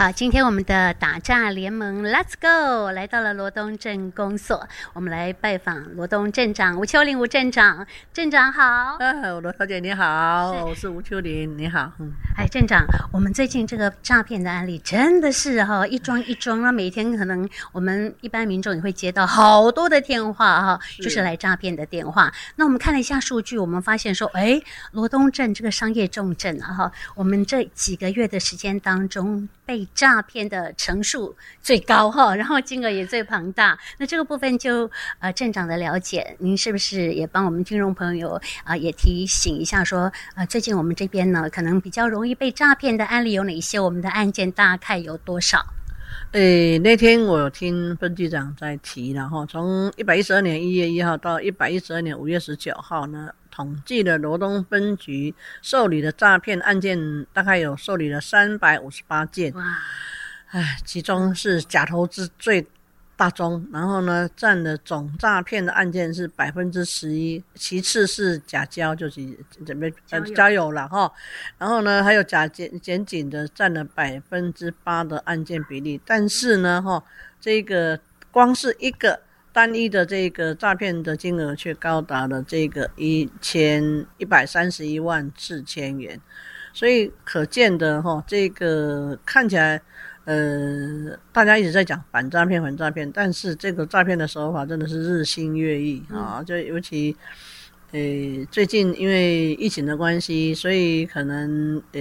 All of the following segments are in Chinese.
好，今天我们的打诈联盟，Let's go，来到了罗东镇公所，我们来拜访罗东镇长吴秋玲吴镇长，镇长好。哎，罗小姐你好，是我是吴秋玲，你好。嗯，哎，镇长，我们最近这个诈骗的案例真的是哈一桩一桩，那每天可能我们一般民众也会接到好多的电话哈，是就是来诈骗的电话。那我们看了一下数据，我们发现说，哎，罗东镇这个商业重镇啊哈，我们这几个月的时间当中被诈骗的成数最高哈，然后金额也最庞大。那这个部分就呃镇长的了解，您是不是也帮我们听众朋友啊、也提醒一下说，说呃最近我们这边呢可能比较容易被诈骗的案例有哪些？我们的案件大概有多少？诶，那天我有听分局长在提，然后从一百一十二年一月一号到一百一十二年五月十九号呢。统计的罗东分局受理的诈骗案件，大概有受理了三百五十八件。哇，哎，其中是假投资最大宗，然后呢，占的总诈骗的案件是百分之十一，其次是假交，就是准备呃交友了哈。然后呢，还有假检检警的占了百分之八的案件比例，但是呢，哈，这个光是一个。单一的这个诈骗的金额却高达了这个一千一百三十一万四千元，所以可见的哈，这个看起来，呃，大家一直在讲反诈骗、反诈骗，但是这个诈骗的手法真的是日新月异啊！就尤其，呃，最近因为疫情的关系，所以可能呃，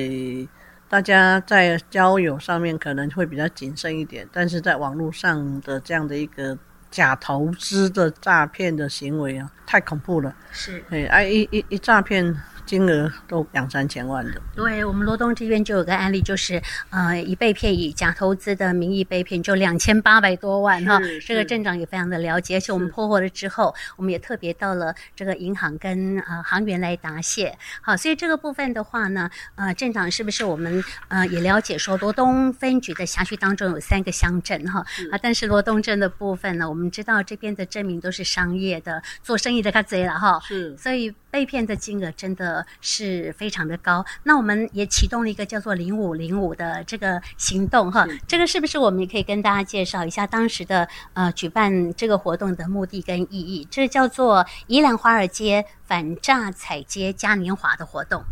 大家在交友上面可能会比较谨慎一点，但是在网络上的这样的一个。假投资的诈骗的行为啊，太恐怖了。是，哎，哎，一一一诈骗。金额都两三千万的，对，我们罗东这边就有个案例，就是呃，以被骗以假投资的名义被骗，就两千八百多万哈。这个镇长也非常的了解，而且我们破获了之后，我们也特别到了这个银行跟呃行员来答谢。好，所以这个部分的话呢，呃，镇长是不是我们呃也了解说，罗东分局的辖区当中有三个乡镇哈啊，但是罗东镇的部分呢，我们知道这边的镇民都是商业的，做生意的他贼了哈，是，所以被骗的金额真的。是非常的高，那我们也启动了一个叫做“零五零五”的这个行动哈，这个是不是我们也可以跟大家介绍一下当时的呃举办这个活动的目的跟意义？这叫做宜兰华尔街反诈踩街嘉年华的活动。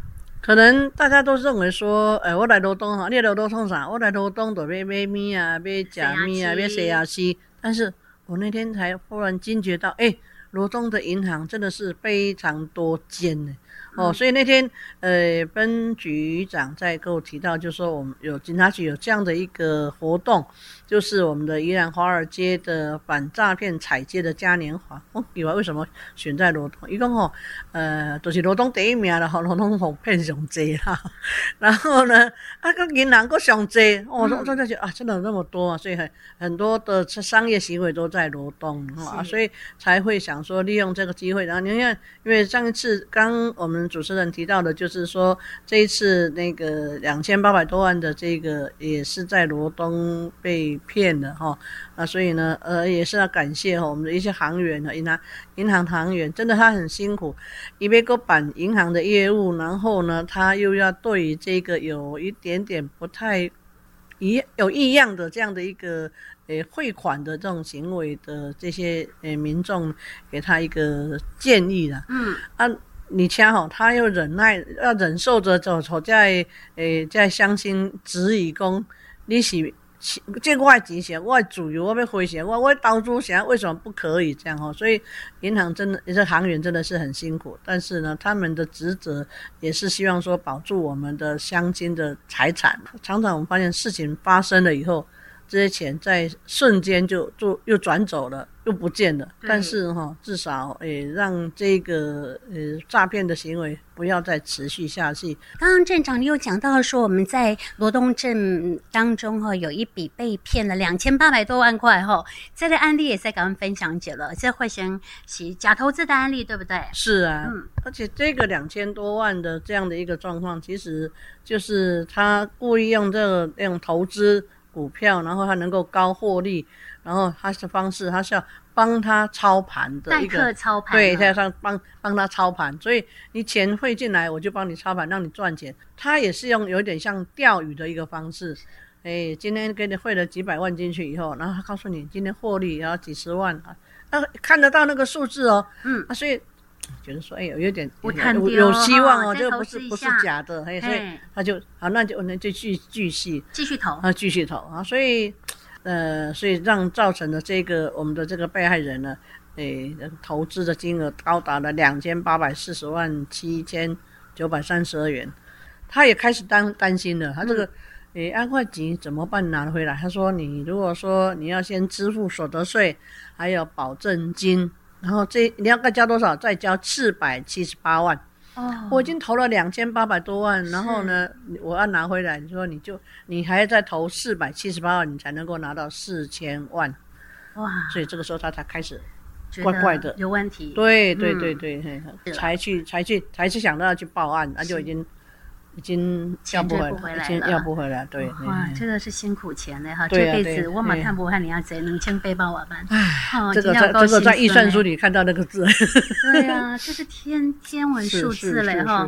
可能大家都认为说，哎，我来罗东哈，你来罗东创啥？我来罗东都买买米啊，买假米啊，买西亚西。但是我那天才忽然惊觉到，哎，罗东的银行真的是非常多间呢。哦，所以那天，呃，分局长在跟我提到，就是说我们有警察局有这样的一个活动，就是我们的宜兰华尔街的反诈骗踩街的嘉年华。哦，以为为什么选在罗东？一共哦，呃，都、就是罗东第一名了，哈，罗东红骗上街啦。然后呢，啊个银行个上济，哦，我真的觉得啊，真的有那么多啊，所以很很多的商业行为都在罗东啊，所以才会想说利用这个机会。然后你看，因为上一次刚我们。主持人提到的，就是说这一次那个两千八百多万的这个也是在罗东被骗的哈，那所以呢，呃，也是要感谢哈我们的一些行员和银行银行行员，真的他很辛苦，一边个办银行的业务，然后呢，他又要对于这个有一点点不太一有异样的这样的一个诶汇款的这种行为的这些诶民众，给他一个建议了，嗯啊。你恰好，他又忍耐，要忍受着走走在诶，在乡亲质疑讲，你是这外籍钱，外主有我被亏钱，我我当初想为什么不可以这样哦？所以银行真的，这行员真的是很辛苦，但是呢，他们的职责也是希望说保住我们的乡亲的财产。常常我们发现事情发生了以后，这些钱在瞬间就就又转走了。又不见了，但是哈，至少诶，让这个呃诈骗的行为不要再持续下去。刚刚镇长你有讲到说，我们在罗东镇当中哈，有一笔被骗了两千八百多万块哈，这个案例也在跟我们分享解了，这会先是假投资的案例，对不对？是啊，嗯，而且这个两千多万的这样的一个状况，其实就是他故意用这个用投资股票，然后他能够高获利。然后他的方式，他是要帮他操盘的一个，对，他要帮帮他操盘，所以你钱汇进来，我就帮你操盘，让你赚钱。他也是用有点像钓鱼的一个方式，哎，今天给你汇了几百万进去以后，然后他告诉你今天获利然后几十万啊，那看得到那个数字哦，嗯，啊，所以觉得说，哎，有点有，有，有希望哦，这个不是不是假的，嘿，所以他就好，那就那就继继续继续投啊，继续投啊，所以呃，所以让造成的这个我们的这个被害人呢，诶，投资的金额高达了两千八百四十万七千九百三十二元，他也开始担担心了，他这个。嗯诶，安会钱怎么办？拿回来？他说：“你如果说你要先支付所得税，还有保证金，然后这你要再交多少？再交四百七十八万。哦，我已经投了两千八百多万，然后呢，我要拿回来，你说你就你还要再投四百七十八万，你才能够拿到四千万。哇！所以这个时候他才开始怪怪的，有问题。对对对对，才去才去才去想到要去报案，那就已经。”已经要不回来了，已经要不回来，对。哇，这个是辛苦钱嘞哈，这辈子我马看不看你要挣两千背包我们。哎，这个在这个在预算书里看到那个字。对呀，这是天天文数字嘞哈。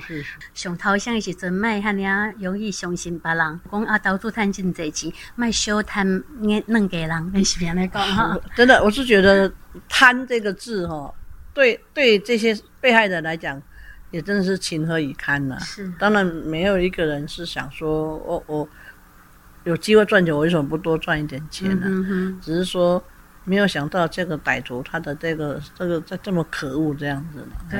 上头像是真卖，哈，你啊容易相信别人。讲啊，到处赚真侪钱，卖小贪眼弄给人，你是别来讲哈。真的，我是觉得贪这个字哈，对对这些被害人来讲。也真的是情何以堪呐！是，当然没有一个人是想说，我我有机会赚钱，我为什么不多赚一点钱呢？嗯，只是说没有想到这个歹徒他的这个这个这这么可恶这样子呢。对。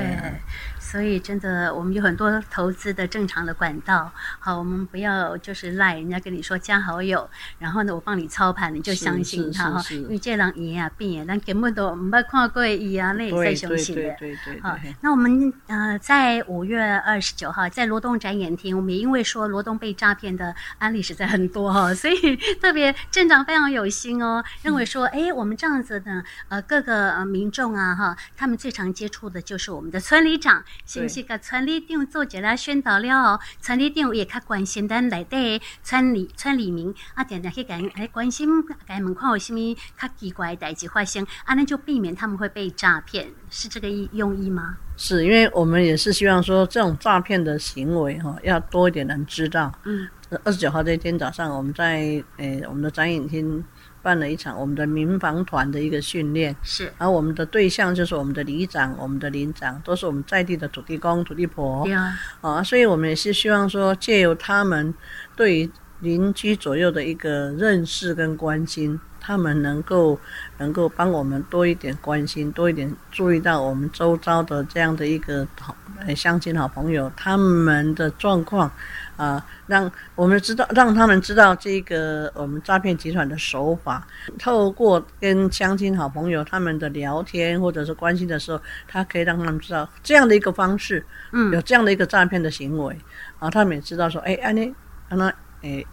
所以真的，我们有很多投资的正常的管道。好，我们不要就是赖人家跟你说加好友，然后呢，我帮你操盘，你就相信他哈。因为这人赢啊变，但根本都没看过一啊，那也太相信的。对对对对。好，那我们呃在五月二十九号在罗东展演厅，我们也因为说罗东被诈骗的案例实在很多哈，所以特别镇长非常有心哦，认为说，哎，我们这样子的呃各个民众啊哈，他们最常接触的就是我们的村里长。是不是个村里长做这个宣导了哦？村里长也较关心咱内底村里村里民啊，点点去讲来关心，该门看有什么较奇怪的代志发生，啊，那就避免他们会被诈骗，是这个意用意吗？是因为我们也是希望说，这种诈骗的行为哈，要多一点人知道。嗯，二十九号这一天早上，我们在诶、欸、我们的展演厅。办了一场我们的民防团的一个训练，是，而我们的对象就是我们的里长、我们的邻长，都是我们在地的土地公、土地婆，对啊，啊，所以我们也是希望说，借由他们对于邻居左右的一个认识跟关心，他们能够能够帮我们多一点关心，多一点注意到我们周遭的这样的一个好乡亲好朋友他们的状况。啊，让我们知道，让他们知道这个我们诈骗集团的手法。透过跟乡亲好朋友他们的聊天或者是关心的时候，他可以让他们知道这样的一个方式，嗯，有这样的一个诈骗的行为，啊，他们也知道说，哎，安妮，安娜，哎，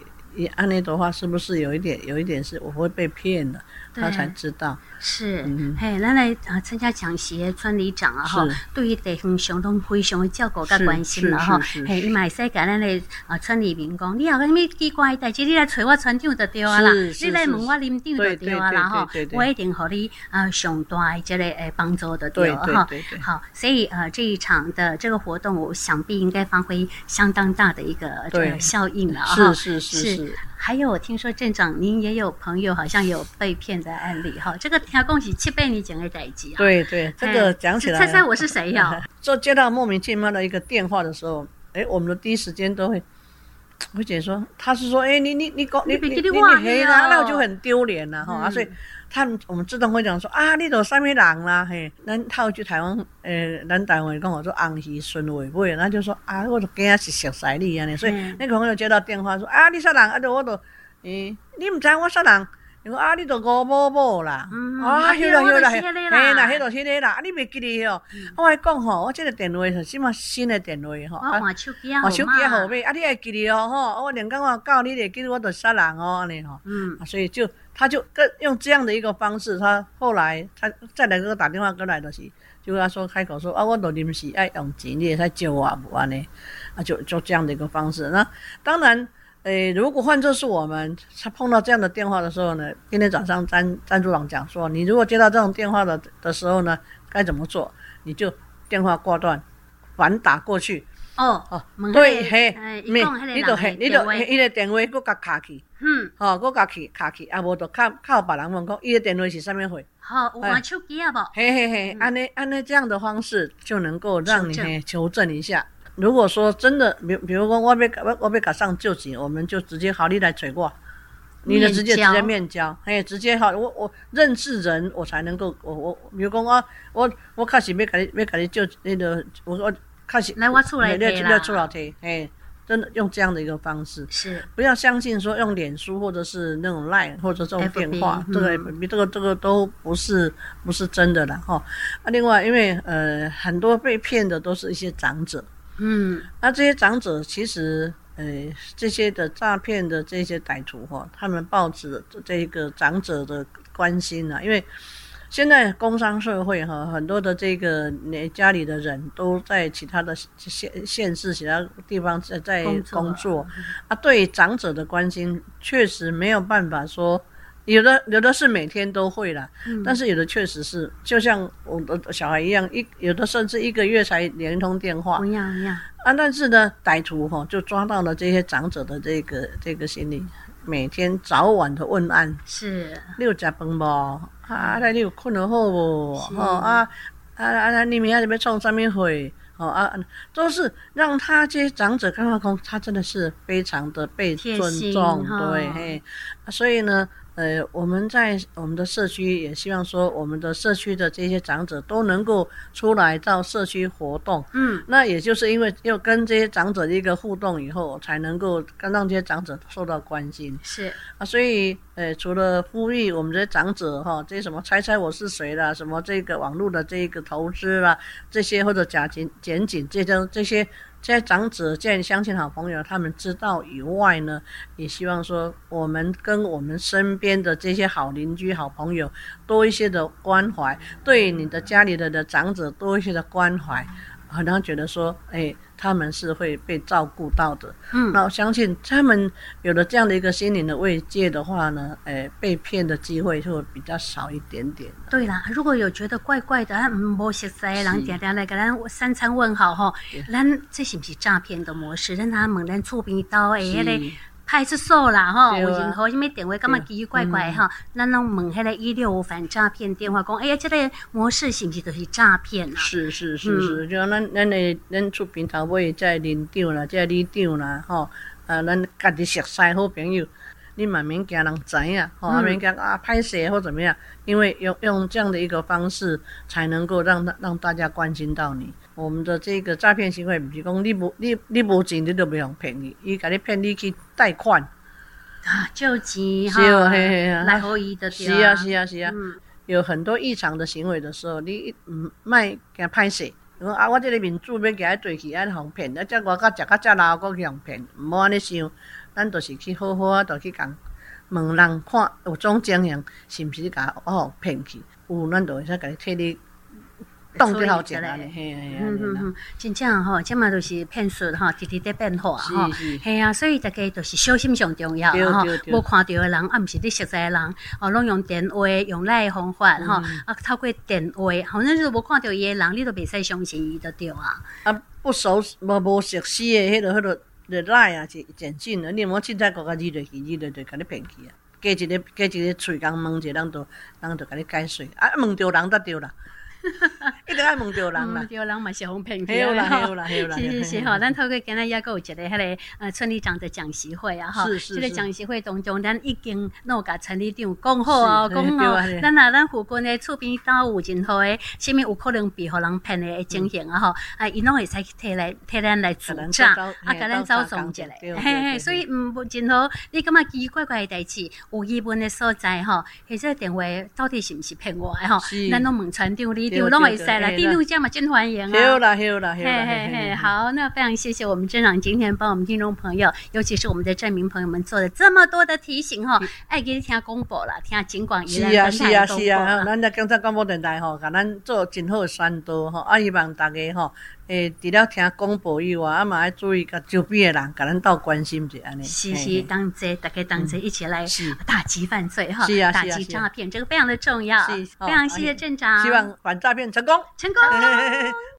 安妮的话是不是有一点，有一点是我会被骗的，他才知道。是，嘿，咱来啊参加讲习，村里长啊哈，对于地方上都非常的照顾跟关心了哈。嘿，伊嘛会使甲咱的啊村里民讲，你有啥物奇怪代志，你来找我村长就对啊啦，你来问我林长就对啊啦哈，我一定和你啊上大的这个诶帮助的对哈。好，所以呃这一场的这个活动，我想必应该发挥相当大的一个这个效应了哈。是是是是。还有，我听说镇长您也有朋友好像有被骗的案例哈，这个。要恭喜七倍你讲的代级啊！对对，这个讲起来，猜猜我是谁呀？就接到莫名其妙的一个电话的时候，哎，我们的第一时间都会，我姐说他是说，哎，你你你搞你你你黑了，那我就很丢脸了哈啊！所以他们我们自动会讲说啊，你都什么人啦？嘿，咱套去台湾，呃，咱台湾跟我说红喜顺尾尾，那就说啊，我都惊是熟识你啊！所以那个朋友接到电话说啊，你啥人？啊，就我都，诶，你唔知我啥人？你说啊，你都五某某啦，啊，晓得晓得，嘿，啦迄个迄个啦，啊，你袂记得哦？我还讲吼，我这个电话是什么新的电话吼？我换手机啊，换手机号码，啊，你还记得哦？吼，我连讲我教你会记得我都杀人哦，安尼吼。嗯，所以就他就跟用这样的一个方式，他后来他再来给我打电话过来的是，就跟他说开口说啊，我都临时爱用钱，你也在救我不安尼，啊，就就这样的一个方式。那当然。诶，如果换作是我们，他碰到这样的电话的时候呢？今天早上詹詹组长讲说，你如果接到这种电话的的时候呢，该怎么做？你就电话挂断，反打过去，哦哦，对，嘿个呃，没伊讲迄个你就嘿，你就迄个电话佫甲卡去，嗯，吼，佫甲去卡去，啊无就靠靠别人问讲，伊个电话是啥物货？好，有玩手机啊无？嘿嘿嘿，安尼安尼这样的方式就能够让你求证一下。如果说真的，比比如讲我要我我要甲上救急，我们就直接好，你来找我，你就直接直接面交，嘿，直接好，我我认识人，我才能够我我，比如讲我我我开始要甲你要甲你救那个，我我开始来我厝内提啦。来厝内提，嘿，真的用这样的一个方式，是。不要相信说用脸书或者是那种 Line 或者这种电话这个这个这个都不是不是真的了哈。啊，另外因为呃很多被骗的都是一些长者，嗯，那这些长者其实呃这些的诈骗的这些歹徒哈，他们抱着这个长者的关心啊，因为。现在工商社会哈，很多的这个你家里的人都在其他的县县市、其他地方在在工作，工作啊，对长者的关心确实没有办法说，有的有的是每天都会啦，嗯、但是有的确实是，就像我的小孩一样，一有的甚至一个月才连一通电话，一样一样。啊，但是呢，歹徒哈就抓到了这些长者的这个这个心理，每天早晚的问案，是，你有吃饭不？啊，那你有困得好不？哦啊啊啊！你明仔日要创什么会？哦啊，都是让他这些长者看到公，他真的是非常的被尊重，对嘿。所以呢。呃，我们在我们的社区也希望说，我们的社区的这些长者都能够出来到社区活动。嗯，那也就是因为要跟这些长者的一个互动以后，才能够让这些长者受到关心。是啊，所以呃，除了呼吁我们这些长者哈，这些什么猜猜我是谁啦，什么这个网络的这个投资啦，这些或者假警检警这些这些。在长子见乡亲好朋友，他们知道以外呢，也希望说，我们跟我们身边的这些好邻居、好朋友多一些的关怀，对你的家里的的长者多一些的关怀，好像觉得说，哎。他们是会被照顾到的，嗯，那我相信他们有了这样的一个心灵的慰藉的话呢，诶，被骗的机会就会比较少一点点。对啦，如果有觉得怪怪的，嗯，不熟悉的人点点来给咱三餐问好哈，咱这是不是诈骗的模式？让他们咱厝边到诶，那个。派出所啦，吼、啊，有任何什么电话，感觉奇奇怪怪哈，咱拢问迄个一六五反诈骗电话，讲，哎呀，这个模式是不是都是诈骗啊？是是是是，嗯、就讲咱咱的咱厝边头尾这邻长啦，在里长啦，吼，啊，咱家己熟悉好朋友，你慢慢惊人知影，吼，慢慢惊啊，歹势或怎么样，因为用用这样的一个方式，才能够让让大家关心到你。我们的这个诈骗行为，不是讲你无你你无钱，你都不用骗你，伊甲你骗你去贷款。啊，救急哈，哦、嘿嘿来后移的，是啊是啊是啊，嗯、有很多异常的行为的时候，你唔卖给他拍摄，讲啊，我这个民主要给他对起安互骗，啊，这我甲食甲遮老，我去互骗，唔好安尼想，咱就是去好好啊，就去讲问人看有种经验，是毋是甲我互骗去，有咱就会使甲你替你。动就好简单嘞，嗯嗯嗯，真正吼，即嘛都是骗术吼，直直在变化吼，系啊，所以大家都是小心上重要吼，无看到的人，啊，毋是你熟悉的人，哦，拢用电话用赖方法吼，啊，透过电话，反正就是无看到伊的人，你都袂使相信伊就对啊。啊，不熟无无熟悉的，迄个迄个你赖啊，是简讯的，你莫凊彩个个字就字就就甲你骗去啊，加一个加一个喙讲问者，人都人都甲你解释，啊，问着人就对啦。一直爱问着人嘛，着人嘛是哄骗去啦，有啦，有啦，是是是哈。咱透过今日也阁有一个迄个呃村里长的讲习会啊哈。是。这个讲习会当中，咱已经有甲村里长讲好哦，讲好。咱啊，咱附近的厝边到有任何的，啥物有可能被互人骗的情形啊哈，啊，伊拢会使替来替咱来主张，啊，甲咱走总一个。嘿嘿，所以唔无任何你感觉奇奇怪怪的代志，有疑问的所在哈，或者电话到底是毋是骗我的哈？咱拢问村长里。有拢会使啦，第六家嘛真欢迎啊！有啦有啦嘿嘿嘿，好，那非常谢谢我们镇长今天帮我们听众朋友，尤其是我们的镇民朋友们做的这么多的提醒哈，爱给你听广播了，听警广宜兰分台广播。是啊是啊是啊，咱在警察广播电台吼，给咱做真好的宣导吼，啊希望大家吼，诶除了听广播以外，啊嘛要注意甲周边的人，甲咱斗关心者安尼。是是，当齐大家当齐一起来打击犯罪哈，打击诈骗，这个非常的重要。非常谢谢镇长。希望反诈骗成功，成功。